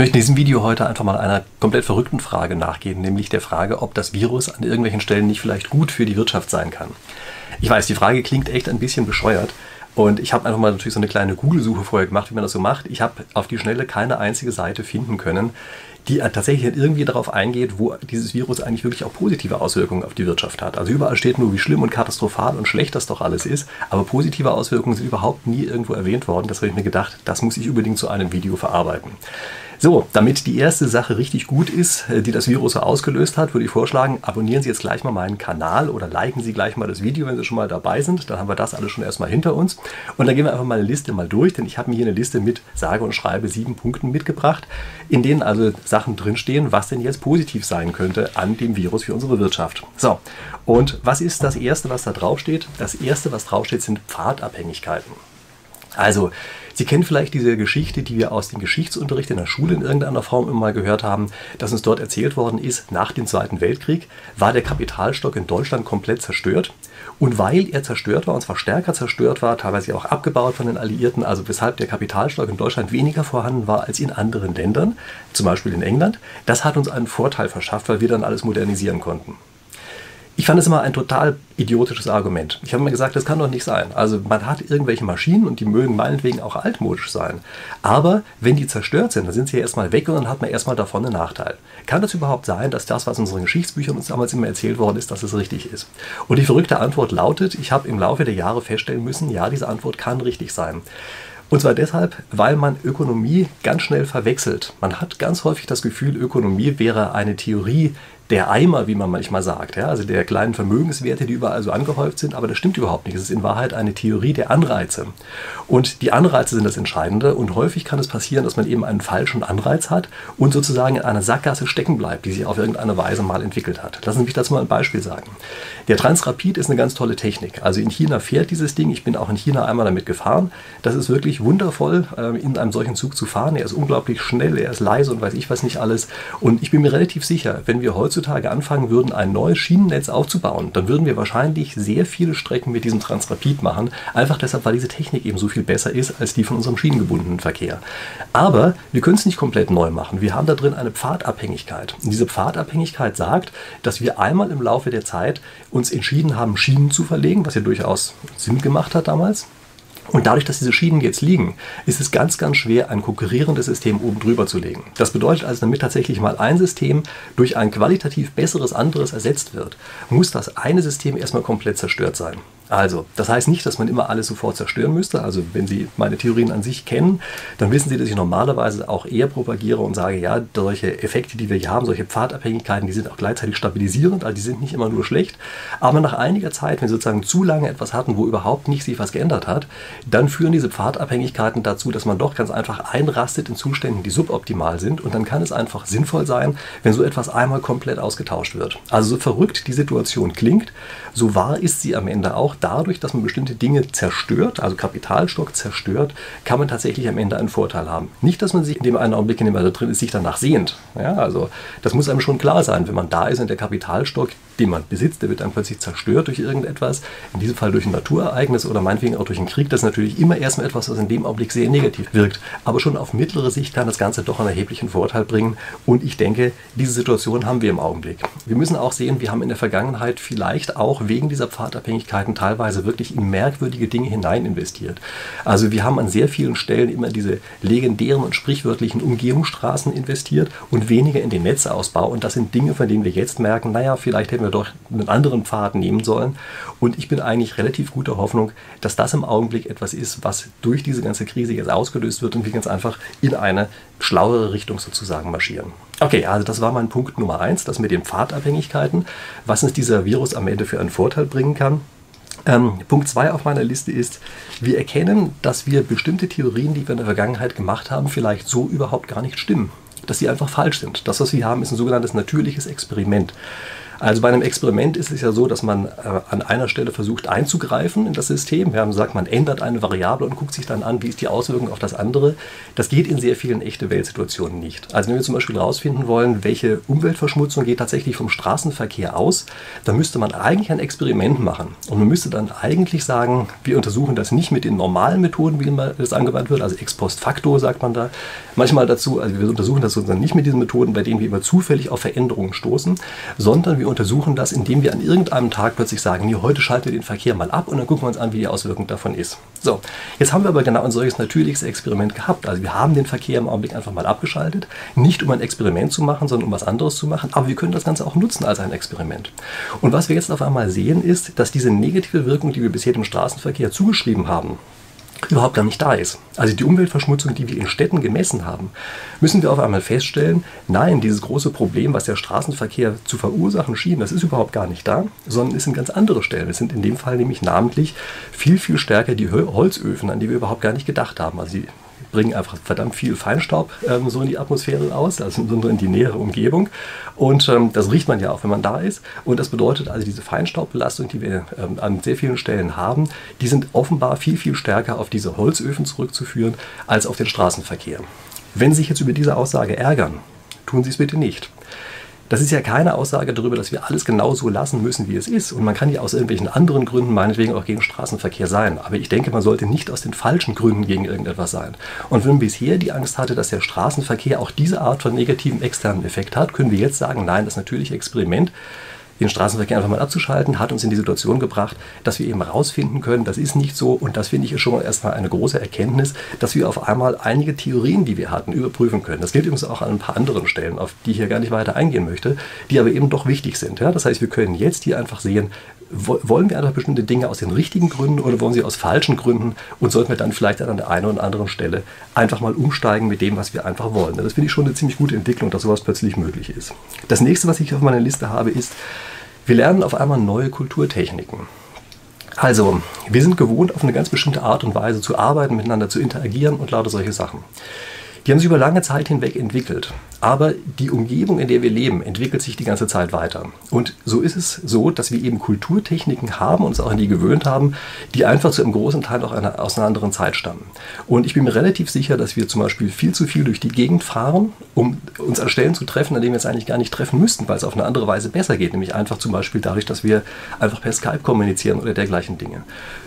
möchte in diesem Video heute einfach mal einer komplett verrückten Frage nachgehen, nämlich der Frage, ob das Virus an irgendwelchen Stellen nicht vielleicht gut für die Wirtschaft sein kann. Ich weiß, die Frage klingt echt ein bisschen bescheuert. Und ich habe einfach mal natürlich so eine kleine Google-Suche vorher gemacht, wie man das so macht. Ich habe auf die Schnelle keine einzige Seite finden können, die tatsächlich irgendwie darauf eingeht, wo dieses Virus eigentlich wirklich auch positive Auswirkungen auf die Wirtschaft hat. Also überall steht nur, wie schlimm und katastrophal und schlecht das doch alles ist, aber positive Auswirkungen sind überhaupt nie irgendwo erwähnt worden. Das habe ich mir gedacht, das muss ich unbedingt zu einem Video verarbeiten. So, damit die erste Sache richtig gut ist, äh, die das Virus so ausgelöst hat, würde ich vorschlagen, abonnieren Sie jetzt gleich mal meinen Kanal oder liken Sie gleich mal das Video, wenn Sie schon mal dabei sind. Dann haben wir das alles schon erstmal hinter uns. Und dann gehen wir einfach mal eine Liste mal durch, denn ich habe mir hier eine Liste mit sage und schreibe sieben Punkten mitgebracht, in denen also Sachen drinstehen, was denn jetzt positiv sein könnte an dem Virus für unsere Wirtschaft. So, und was ist das Erste, was da draufsteht? Das Erste, was draufsteht, sind Pfadabhängigkeiten. Also, Sie kennen vielleicht diese Geschichte, die wir aus dem Geschichtsunterricht in der Schule in irgendeiner Form immer mal gehört haben, dass uns dort erzählt worden ist, nach dem Zweiten Weltkrieg war der Kapitalstock in Deutschland komplett zerstört. Und weil er zerstört war, und zwar stärker zerstört war, teilweise auch abgebaut von den Alliierten, also weshalb der Kapitalstock in Deutschland weniger vorhanden war als in anderen Ländern, zum Beispiel in England, das hat uns einen Vorteil verschafft, weil wir dann alles modernisieren konnten. Ich fand es immer ein total idiotisches Argument. Ich habe mir gesagt, das kann doch nicht sein. Also man hat irgendwelche Maschinen und die mögen meinetwegen auch altmodisch sein. Aber wenn die zerstört sind, dann sind sie ja erstmal weg und dann hat man erstmal davon einen Nachteil. Kann das überhaupt sein, dass das, was in unseren Geschichtsbüchern uns damals immer erzählt worden ist, dass es richtig ist? Und die verrückte Antwort lautet, ich habe im Laufe der Jahre feststellen müssen, ja, diese Antwort kann richtig sein. Und zwar deshalb, weil man Ökonomie ganz schnell verwechselt. Man hat ganz häufig das Gefühl, Ökonomie wäre eine Theorie der Eimer, wie man manchmal sagt, ja, also der kleinen Vermögenswerte, die überall so angehäuft sind, aber das stimmt überhaupt nicht. Es ist in Wahrheit eine Theorie der Anreize. Und die Anreize sind das Entscheidende und häufig kann es passieren, dass man eben einen falschen Anreiz hat und sozusagen in einer Sackgasse stecken bleibt, die sich auf irgendeine Weise mal entwickelt hat. Lassen Sie mich dazu mal ein Beispiel sagen. Der Transrapid ist eine ganz tolle Technik. Also in China fährt dieses Ding, ich bin auch in China einmal damit gefahren. Das ist wirklich wundervoll, ähm, in einem solchen Zug zu fahren. Er ist unglaublich schnell, er ist leise und weiß ich was nicht alles. Und ich bin mir relativ sicher, wenn wir heutzutage heutzutage anfangen würden, ein neues Schienennetz aufzubauen, dann würden wir wahrscheinlich sehr viele Strecken mit diesem Transrapid machen. Einfach deshalb, weil diese Technik eben so viel besser ist als die von unserem schienengebundenen Verkehr. Aber wir können es nicht komplett neu machen. Wir haben da drin eine Pfadabhängigkeit. Und diese Pfadabhängigkeit sagt, dass wir einmal im Laufe der Zeit uns entschieden haben, Schienen zu verlegen, was ja durchaus Sinn gemacht hat damals. Und dadurch, dass diese Schienen jetzt liegen, ist es ganz, ganz schwer, ein konkurrierendes System oben drüber zu legen. Das bedeutet also, damit tatsächlich mal ein System durch ein qualitativ besseres anderes ersetzt wird, muss das eine System erstmal komplett zerstört sein. Also, das heißt nicht, dass man immer alles sofort zerstören müsste. Also, wenn Sie meine Theorien an sich kennen, dann wissen Sie, dass ich normalerweise auch eher propagiere und sage, ja, solche Effekte, die wir hier haben, solche Pfadabhängigkeiten, die sind auch gleichzeitig stabilisierend, also die sind nicht immer nur schlecht. Aber nach einiger Zeit, wenn Sie sozusagen zu lange etwas hatten, wo überhaupt nicht sich was geändert hat, dann führen diese Pfadabhängigkeiten dazu, dass man doch ganz einfach einrastet in Zuständen, die suboptimal sind. Und dann kann es einfach sinnvoll sein, wenn so etwas einmal komplett ausgetauscht wird. Also, so verrückt die Situation klingt, so wahr ist sie am Ende auch dadurch, dass man bestimmte Dinge zerstört, also Kapitalstock zerstört, kann man tatsächlich am Ende einen Vorteil haben. Nicht, dass man sich in dem einen Augenblick, in dem man da drin ist, sich danach sehnt. Ja, also das muss einem schon klar sein, wenn man da ist und der Kapitalstock, den man besitzt, der wird dann plötzlich zerstört durch irgendetwas, in diesem Fall durch ein Naturereignis oder meinetwegen auch durch einen Krieg, das ist natürlich immer erstmal etwas, was in dem Augenblick sehr negativ wirkt. Aber schon auf mittlere Sicht kann das Ganze doch einen erheblichen Vorteil bringen und ich denke, diese Situation haben wir im Augenblick. Wir müssen auch sehen, wir haben in der Vergangenheit vielleicht auch wegen dieser Pfadabhängigkeiten teilweise teilweise wirklich in merkwürdige Dinge hinein investiert. Also wir haben an sehr vielen Stellen immer diese legendären und sprichwörtlichen Umgehungsstraßen investiert und weniger in den Netzausbau. Und das sind Dinge, von denen wir jetzt merken, naja, vielleicht hätten wir doch einen anderen Pfad nehmen sollen. Und ich bin eigentlich relativ guter Hoffnung, dass das im Augenblick etwas ist, was durch diese ganze Krise jetzt ausgelöst wird und wir ganz einfach in eine schlauere Richtung sozusagen marschieren. Okay, also das war mein Punkt Nummer eins, das mit den Pfadabhängigkeiten, was uns dieser Virus am Ende für einen Vorteil bringen kann. Ähm, Punkt 2 auf meiner Liste ist, wir erkennen, dass wir bestimmte Theorien, die wir in der Vergangenheit gemacht haben, vielleicht so überhaupt gar nicht stimmen. Dass sie einfach falsch sind. Das, was wir haben, ist ein sogenanntes natürliches Experiment. Also bei einem Experiment ist es ja so, dass man äh, an einer Stelle versucht einzugreifen in das System. Wir haben gesagt, man ändert eine Variable und guckt sich dann an, wie ist die Auswirkung auf das andere. Das geht in sehr vielen echte Weltsituationen nicht. Also wenn wir zum Beispiel herausfinden wollen, welche Umweltverschmutzung geht tatsächlich vom Straßenverkehr aus, dann müsste man eigentlich ein Experiment machen. Und man müsste dann eigentlich sagen, wir untersuchen das nicht mit den normalen Methoden, wie das angewandt wird, also ex post facto sagt man da manchmal dazu, also wir untersuchen das sozusagen nicht mit diesen Methoden, bei denen wir immer zufällig auf Veränderungen stoßen, sondern wir untersuchen das, indem wir an irgendeinem Tag plötzlich sagen, nee, heute schalten wir den Verkehr mal ab und dann gucken wir uns an, wie die Auswirkung davon ist. So, jetzt haben wir aber genau ein solches natürliches Experiment gehabt. Also wir haben den Verkehr im Augenblick einfach mal abgeschaltet, nicht um ein Experiment zu machen, sondern um was anderes zu machen, aber wir können das Ganze auch nutzen als ein Experiment. Und was wir jetzt auf einmal sehen, ist, dass diese negative Wirkung, die wir bisher dem Straßenverkehr zugeschrieben haben, überhaupt gar nicht da ist. Also die Umweltverschmutzung, die wir in Städten gemessen haben, müssen wir auf einmal feststellen, nein, dieses große Problem, was der Straßenverkehr zu verursachen schien, das ist überhaupt gar nicht da, sondern es sind ganz andere Stellen. Es sind in dem Fall nämlich namentlich viel, viel stärker die Holzöfen, an die wir überhaupt gar nicht gedacht haben. Also die bringen einfach verdammt viel Feinstaub ähm, so in die Atmosphäre aus, also in die nähere Umgebung. Und ähm, das riecht man ja auch, wenn man da ist. Und das bedeutet also, diese Feinstaubbelastung, die wir ähm, an sehr vielen Stellen haben, die sind offenbar viel, viel stärker auf diese Holzöfen zurückzuführen als auf den Straßenverkehr. Wenn Sie sich jetzt über diese Aussage ärgern, tun Sie es bitte nicht. Das ist ja keine Aussage darüber, dass wir alles genau so lassen müssen, wie es ist. Und man kann ja aus irgendwelchen anderen Gründen meinetwegen auch gegen Straßenverkehr sein. Aber ich denke, man sollte nicht aus den falschen Gründen gegen irgendetwas sein. Und wenn man bisher die Angst hatte, dass der Straßenverkehr auch diese Art von negativen externen Effekt hat, können wir jetzt sagen, nein, das natürliche Experiment den Straßenverkehr einfach mal abzuschalten, hat uns in die Situation gebracht, dass wir eben herausfinden können, das ist nicht so und das finde ich schon erstmal eine große Erkenntnis, dass wir auf einmal einige Theorien, die wir hatten, überprüfen können. Das gilt übrigens auch an ein paar anderen Stellen, auf die ich hier gar nicht weiter eingehen möchte, die aber eben doch wichtig sind. Ja? Das heißt, wir können jetzt hier einfach sehen, wollen wir einfach bestimmte Dinge aus den richtigen Gründen oder wollen sie aus falschen Gründen und sollten wir dann vielleicht an der einen oder anderen Stelle einfach mal umsteigen mit dem, was wir einfach wollen. Das finde ich schon eine ziemlich gute Entwicklung, dass sowas plötzlich möglich ist. Das nächste, was ich auf meiner Liste habe, ist, wir lernen auf einmal neue Kulturtechniken. Also, wir sind gewohnt, auf eine ganz bestimmte Art und Weise zu arbeiten, miteinander zu interagieren und lauter solche Sachen. Die haben sich über lange Zeit hinweg entwickelt. Aber die Umgebung, in der wir leben, entwickelt sich die ganze Zeit weiter. Und so ist es so, dass wir eben Kulturtechniken haben, uns auch an die gewöhnt haben, die einfach zu einem großen Teil auch einer, aus einer anderen Zeit stammen. Und ich bin mir relativ sicher, dass wir zum Beispiel viel zu viel durch die Gegend fahren, um uns an Stellen zu treffen, an denen wir es eigentlich gar nicht treffen müssten, weil es auf eine andere Weise besser geht. Nämlich einfach zum Beispiel dadurch, dass wir einfach per Skype kommunizieren oder dergleichen Dinge.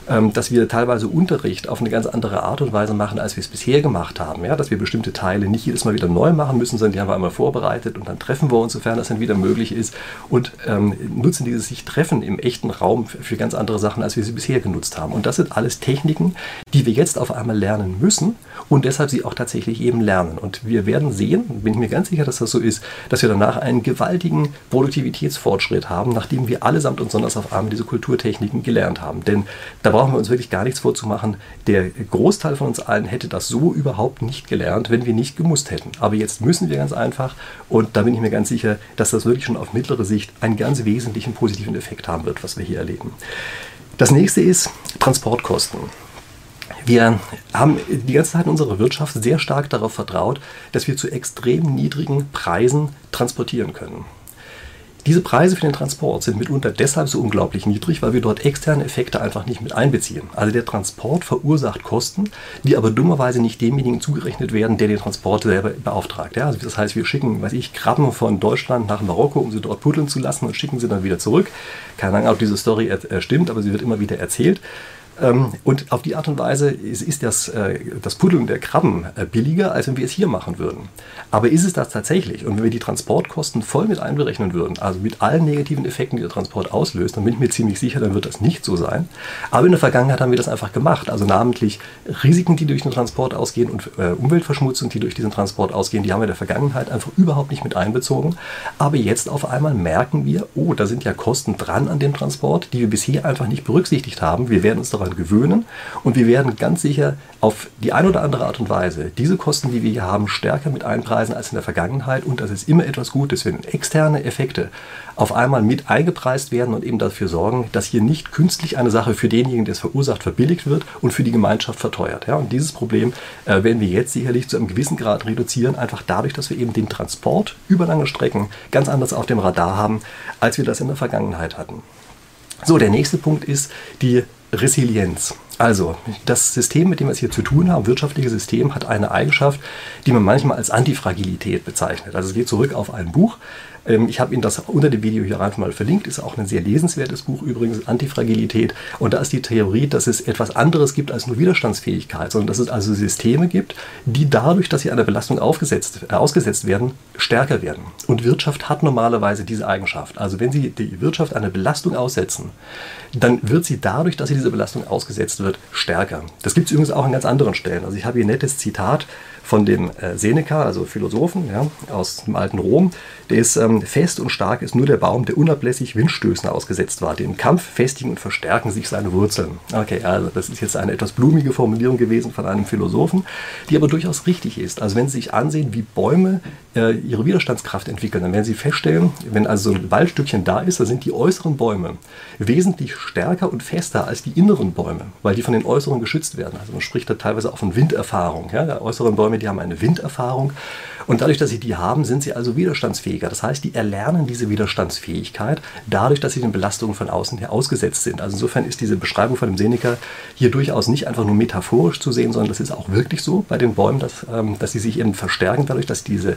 Ähm, dass wir teilweise Unterricht auf eine ganz andere Art und Weise machen, als wir es bisher gemacht haben. Ja? Dass wir bestimmte Teile nicht jedes Mal wieder neu machen müssen, sondern die haben wir einmal vorbereitet und dann treffen wir uns, sofern das dann wieder möglich ist und ähm, nutzen dieses sich Treffen im echten Raum für, für ganz andere Sachen, als wir sie bisher genutzt haben. Und das sind alles Techniken, die wir jetzt auf einmal lernen müssen und deshalb sie auch tatsächlich eben lernen. Und wir werden sehen, bin ich mir ganz sicher, dass das so ist, dass wir danach einen gewaltigen Produktivitätsfortschritt haben, nachdem wir allesamt und sonders auf einmal diese Kulturtechniken gelernt haben. Denn da brauchen wir uns wirklich gar nichts vorzumachen. Der Großteil von uns allen hätte das so überhaupt nicht gelernt, wenn wir nicht gemusst hätten. Aber jetzt müssen wir ganz einfach. Und da bin ich mir ganz sicher, dass das wirklich schon auf mittlere Sicht einen ganz wesentlichen positiven Effekt haben wird, was wir hier erleben. Das nächste ist Transportkosten. Wir haben die ganze Zeit in unserer Wirtschaft sehr stark darauf vertraut, dass wir zu extrem niedrigen Preisen transportieren können. Diese Preise für den Transport sind mitunter deshalb so unglaublich niedrig, weil wir dort externe Effekte einfach nicht mit einbeziehen. Also der Transport verursacht Kosten, die aber dummerweise nicht demjenigen zugerechnet werden, der den Transport selber beauftragt. Ja, also das heißt, wir schicken, weiß ich, Krabben von Deutschland nach Marokko, um sie dort puddeln zu lassen und schicken sie dann wieder zurück. Keine Ahnung, ob diese Story stimmt, aber sie wird immer wieder erzählt. Ähm, und auf die Art und Weise ist das, äh, das Puddeln der Krabben äh, billiger, als wenn wir es hier machen würden. Aber ist es das tatsächlich? Und wenn wir die Transportkosten voll mit einberechnen würden, also mit allen negativen Effekten, die der Transport auslöst, dann bin ich mir ziemlich sicher, dann wird das nicht so sein. Aber in der Vergangenheit haben wir das einfach gemacht. Also namentlich Risiken, die durch den Transport ausgehen und äh, Umweltverschmutzung, die durch diesen Transport ausgehen, die haben wir in der Vergangenheit einfach überhaupt nicht mit einbezogen. Aber jetzt auf einmal merken wir, oh, da sind ja Kosten dran an dem Transport, die wir bisher einfach nicht berücksichtigt haben. Wir werden uns darauf daran gewöhnen und wir werden ganz sicher auf die eine oder andere Art und Weise diese Kosten, die wir hier haben, stärker mit einpreisen als in der Vergangenheit und das ist immer etwas Gutes, wenn externe Effekte auf einmal mit eingepreist werden und eben dafür sorgen, dass hier nicht künstlich eine Sache für denjenigen, der es verursacht, verbilligt wird und für die Gemeinschaft verteuert. Ja, und dieses Problem äh, werden wir jetzt sicherlich zu einem gewissen Grad reduzieren, einfach dadurch, dass wir eben den Transport über lange Strecken ganz anders auf dem Radar haben, als wir das in der Vergangenheit hatten. So, der nächste Punkt ist die Resilienz. Also, das System, mit dem wir es hier zu tun haben, wirtschaftliche System, hat eine Eigenschaft, die man manchmal als Antifragilität bezeichnet. Also es geht zurück auf ein Buch, ähm, ich habe Ihnen das unter dem Video hier einfach mal verlinkt. Ist auch ein sehr lesenswertes Buch übrigens, Antifragilität. Und da ist die Theorie, dass es etwas anderes gibt als nur Widerstandsfähigkeit, sondern dass es also Systeme gibt, die dadurch, dass sie einer Belastung aufgesetzt, äh, ausgesetzt werden, stärker werden. Und Wirtschaft hat normalerweise diese Eigenschaft. Also wenn Sie die Wirtschaft einer Belastung aussetzen, dann wird sie dadurch, dass sie dieser Belastung ausgesetzt wird, stärker. Das gibt es übrigens auch an ganz anderen Stellen. Also ich habe hier ein nettes Zitat von dem äh, Seneca, also Philosophen ja, aus dem alten Rom. Der ist ähm, fest und stark, ist nur der Baum, der unablässig Windstößen ausgesetzt war. Den Kampf festigen und verstärken sich seine Wurzeln. Okay, also das ist jetzt eine etwas blumige Formulierung gewesen von einem Philosophen, die aber durchaus richtig ist. Also wenn Sie sich ansehen, wie Bäume ihre Widerstandskraft entwickeln, dann werden Sie feststellen, wenn also so ein Waldstückchen da ist, da sind die äußeren Bäume wesentlich stärker und fester als die inneren Bäume, weil die von den äußeren geschützt werden. Also man spricht da teilweise auch von Winderfahrung. Ja? Die äußeren Bäume Bäume, die haben eine Winderfahrung. Und dadurch, dass sie die haben, sind sie also widerstandsfähiger. Das heißt, die erlernen diese Widerstandsfähigkeit dadurch, dass sie den Belastungen von außen her ausgesetzt sind. Also insofern ist diese Beschreibung von dem Seneca hier durchaus nicht einfach nur metaphorisch zu sehen, sondern das ist auch wirklich so bei den Bäumen, dass, ähm, dass sie sich eben verstärken dadurch, dass diese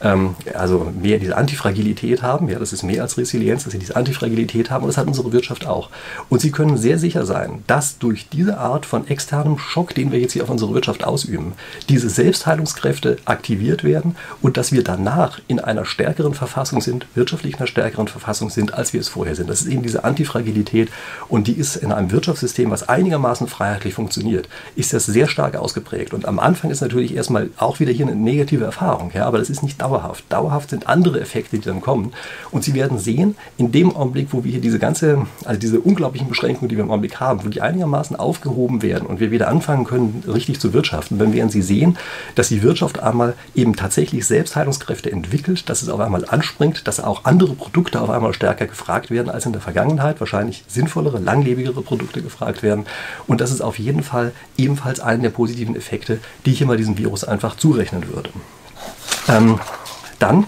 ähm, also mehr diese Antifragilität haben. Ja, das ist mehr als Resilienz, dass sie diese Antifragilität haben und das hat unsere Wirtschaft auch. Und sie können sehr sicher sein, dass durch diese Art von externem Schock, den wir jetzt hier auf unsere Wirtschaft ausüben, diese Selbstheilungskräfte aktiviert werden und dass wir danach in einer stärkeren Verfassung sind, wirtschaftlich in einer stärkeren Verfassung sind, als wir es vorher sind. Das ist eben diese Antifragilität und die ist in einem Wirtschaftssystem, was einigermaßen freiheitlich funktioniert, ist das sehr stark ausgeprägt. Und am Anfang ist natürlich erstmal auch wieder hier eine negative Erfahrung, ja, aber das ist nicht dauerhaft. Dauerhaft sind andere Effekte, die dann kommen. Und Sie werden sehen, in dem Augenblick, wo wir hier diese ganze, also diese unglaublichen Beschränkungen, die wir im Augenblick haben, wo die einigermaßen aufgehoben werden und wir wieder anfangen können, richtig zu wirtschaften, dann werden Sie sehen, dass die Wirtschaft einmal eben tatsächlich Selbstheilungskräfte entwickelt, dass es auf einmal anspringt, dass auch andere Produkte auf einmal stärker gefragt werden als in der Vergangenheit, wahrscheinlich sinnvollere, langlebigere Produkte gefragt werden. Und das ist auf jeden Fall ebenfalls einen der positiven Effekte, die ich immer diesem Virus einfach zurechnen würde. Ähm, dann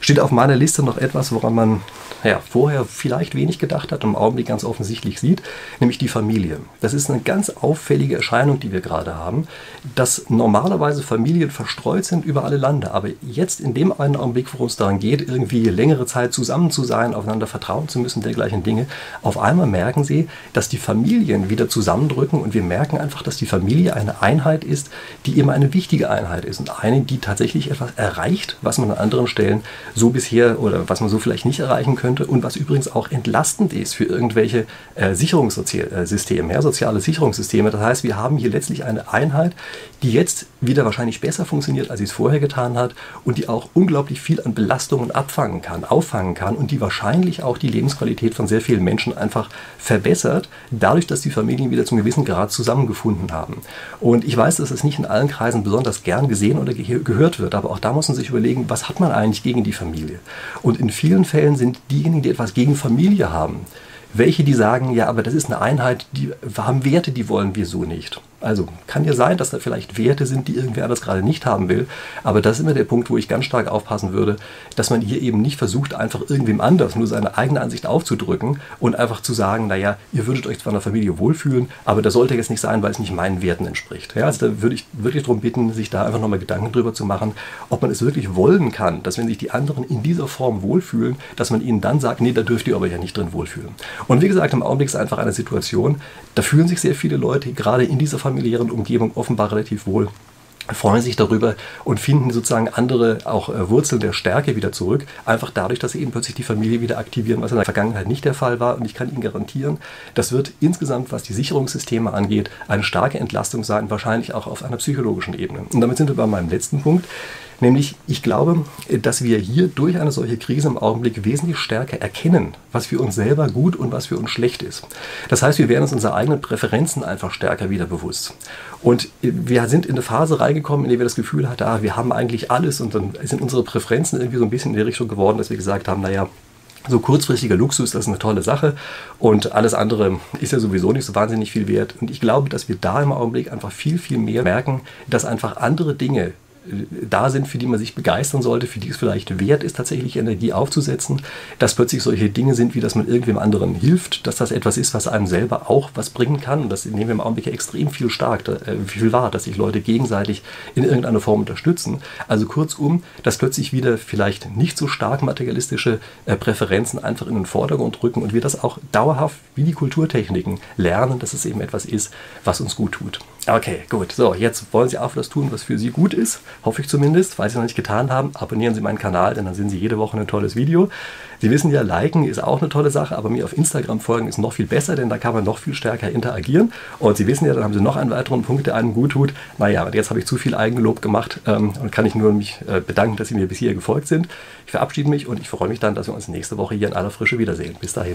steht auf meiner Liste noch etwas, woran man ja, vorher vielleicht wenig gedacht hat und im Augenblick ganz offensichtlich sieht, nämlich die Familie. Das ist eine ganz auffällige Erscheinung, die wir gerade haben, dass normalerweise Familien verstreut sind über alle Lande. Aber jetzt in dem einen Augenblick, worum es daran geht, irgendwie längere Zeit zusammen zu sein, aufeinander vertrauen zu müssen, dergleichen Dinge, auf einmal merken sie, dass die Familien wieder zusammendrücken und wir merken einfach, dass die Familie eine Einheit ist, die immer eine wichtige Einheit ist und eine, die tatsächlich etwas erreicht, was man an anderen Stellen so bisher oder was man so vielleicht nicht erreichen könnte könnte und was übrigens auch entlastend ist für irgendwelche äh, Sicherungssysteme, ja, soziale Sicherungssysteme. Das heißt, wir haben hier letztlich eine Einheit, die jetzt wieder wahrscheinlich besser funktioniert, als sie es vorher getan hat und die auch unglaublich viel an Belastungen abfangen kann, auffangen kann und die wahrscheinlich auch die Lebensqualität von sehr vielen Menschen einfach verbessert, dadurch, dass die Familien wieder zum gewissen Grad zusammengefunden haben. Und ich weiß, dass es nicht in allen Kreisen besonders gern gesehen oder ge gehört wird, aber auch da muss man sich überlegen, was hat man eigentlich gegen die Familie? Und in vielen Fällen sind diejenigen, die etwas gegen Familie haben, welche, die sagen, ja, aber das ist eine Einheit, die haben Werte, die wollen wir so nicht. Also kann ja sein, dass da vielleicht Werte sind, die irgendwer anders gerade nicht haben will. Aber das ist immer der Punkt, wo ich ganz stark aufpassen würde, dass man hier eben nicht versucht, einfach irgendwem anders nur seine eigene Ansicht aufzudrücken und einfach zu sagen, naja, ihr würdet euch zwar in der Familie wohlfühlen, aber das sollte jetzt nicht sein, weil es nicht meinen Werten entspricht. Ja, also da würde ich wirklich darum bitten, sich da einfach nochmal Gedanken drüber zu machen, ob man es wirklich wollen kann, dass wenn sich die anderen in dieser Form wohlfühlen, dass man ihnen dann sagt, nee, da dürft ihr aber ja nicht drin wohlfühlen. Und wie gesagt, im Augenblick ist einfach eine Situation, da fühlen sich sehr viele Leute gerade in dieser familiären Umgebung offenbar relativ wohl freuen sich darüber und finden sozusagen andere auch äh, Wurzeln der Stärke wieder zurück, einfach dadurch, dass sie eben plötzlich die Familie wieder aktivieren, was in der Vergangenheit nicht der Fall war. Und ich kann Ihnen garantieren, das wird insgesamt, was die Sicherungssysteme angeht, eine starke Entlastung sein, wahrscheinlich auch auf einer psychologischen Ebene. Und damit sind wir bei meinem letzten Punkt. Nämlich, ich glaube, dass wir hier durch eine solche Krise im Augenblick wesentlich stärker erkennen, was für uns selber gut und was für uns schlecht ist. Das heißt, wir werden uns unsere eigenen Präferenzen einfach stärker wieder bewusst. Und wir sind in eine Phase reingekommen, in der wir das Gefühl hatten, ah, wir haben eigentlich alles und dann sind unsere Präferenzen irgendwie so ein bisschen in die Richtung geworden, dass wir gesagt haben, naja, so kurzfristiger Luxus, das ist eine tolle Sache und alles andere ist ja sowieso nicht so wahnsinnig viel wert. Und ich glaube, dass wir da im Augenblick einfach viel, viel mehr merken, dass einfach andere Dinge da sind, für die man sich begeistern sollte, für die es vielleicht wert ist, tatsächlich Energie aufzusetzen, dass plötzlich solche Dinge sind, wie dass man irgendwem anderen hilft, dass das etwas ist, was einem selber auch was bringen kann. Und das nehmen wir im Augenblick extrem viel stark, äh, viel wahr, dass sich Leute gegenseitig in irgendeiner Form unterstützen. Also kurzum, dass plötzlich wieder vielleicht nicht so stark materialistische äh, Präferenzen einfach in den Vordergrund rücken und wir das auch dauerhaft wie die Kulturtechniken lernen, dass es eben etwas ist, was uns gut tut. Okay, gut. So, jetzt wollen Sie auch das tun, was für Sie gut ist. Hoffe ich zumindest. Falls Sie noch nicht getan haben, abonnieren Sie meinen Kanal, denn dann sehen Sie jede Woche ein tolles Video. Sie wissen ja, liken ist auch eine tolle Sache, aber mir auf Instagram folgen ist noch viel besser, denn da kann man noch viel stärker interagieren. Und Sie wissen ja, dann haben Sie noch einen weiteren Punkt, der einem gut tut. Naja, jetzt habe ich zu viel Eigenlob gemacht ähm, und kann ich nur mich äh, bedanken, dass Sie mir bis hier gefolgt sind. Ich verabschiede mich und ich freue mich dann, dass wir uns nächste Woche hier in aller Frische wiedersehen. Bis dahin.